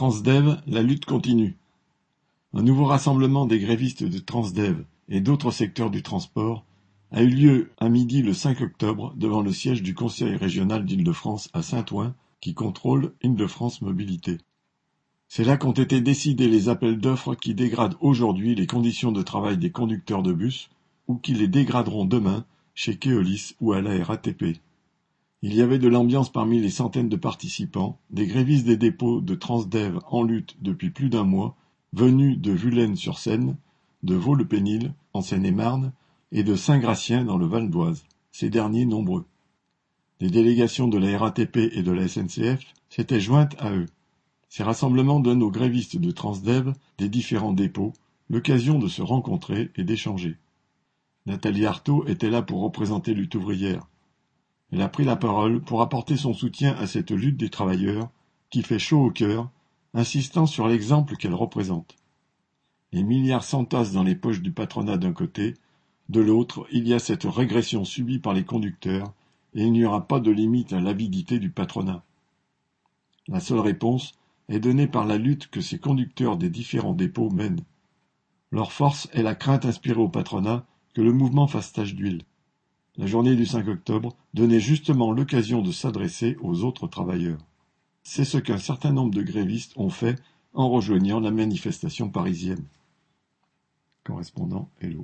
Transdev, la lutte continue. Un nouveau rassemblement des grévistes de Transdev et d'autres secteurs du transport a eu lieu à midi le 5 octobre devant le siège du Conseil régional d'Île-de-France à Saint-Ouen qui contrôle Île-de-France Mobilité. C'est là qu'ont été décidés les appels d'offres qui dégradent aujourd'hui les conditions de travail des conducteurs de bus ou qui les dégraderont demain chez Keolis ou à la RATP. Il y avait de l'ambiance parmi les centaines de participants, des grévistes des dépôts de Transdev en lutte depuis plus d'un mois, venus de Vulaine-sur-Seine, de Vaux-le-Pénil, en Seine-et-Marne, et de Saint-Gratien dans le Val d'Oise, ces derniers nombreux. Des délégations de la RATP et de la SNCF s'étaient jointes à eux. Ces rassemblements donnent aux grévistes de Transdev des différents dépôts l'occasion de se rencontrer et d'échanger. Nathalie Arthaud était là pour représenter lutte ouvrière. Elle a pris la parole pour apporter son soutien à cette lutte des travailleurs qui fait chaud au cœur, insistant sur l'exemple qu'elle représente. Les milliards s'entassent dans les poches du patronat d'un côté, de l'autre il y a cette régression subie par les conducteurs, et il n'y aura pas de limite à l'avidité du patronat. La seule réponse est donnée par la lutte que ces conducteurs des différents dépôts mènent. Leur force est la crainte inspirée au patronat que le mouvement fasse tache d'huile. La journée du 5 octobre donnait justement l'occasion de s'adresser aux autres travailleurs. C'est ce qu'un certain nombre de grévistes ont fait en rejoignant la manifestation parisienne. Correspondant Hello.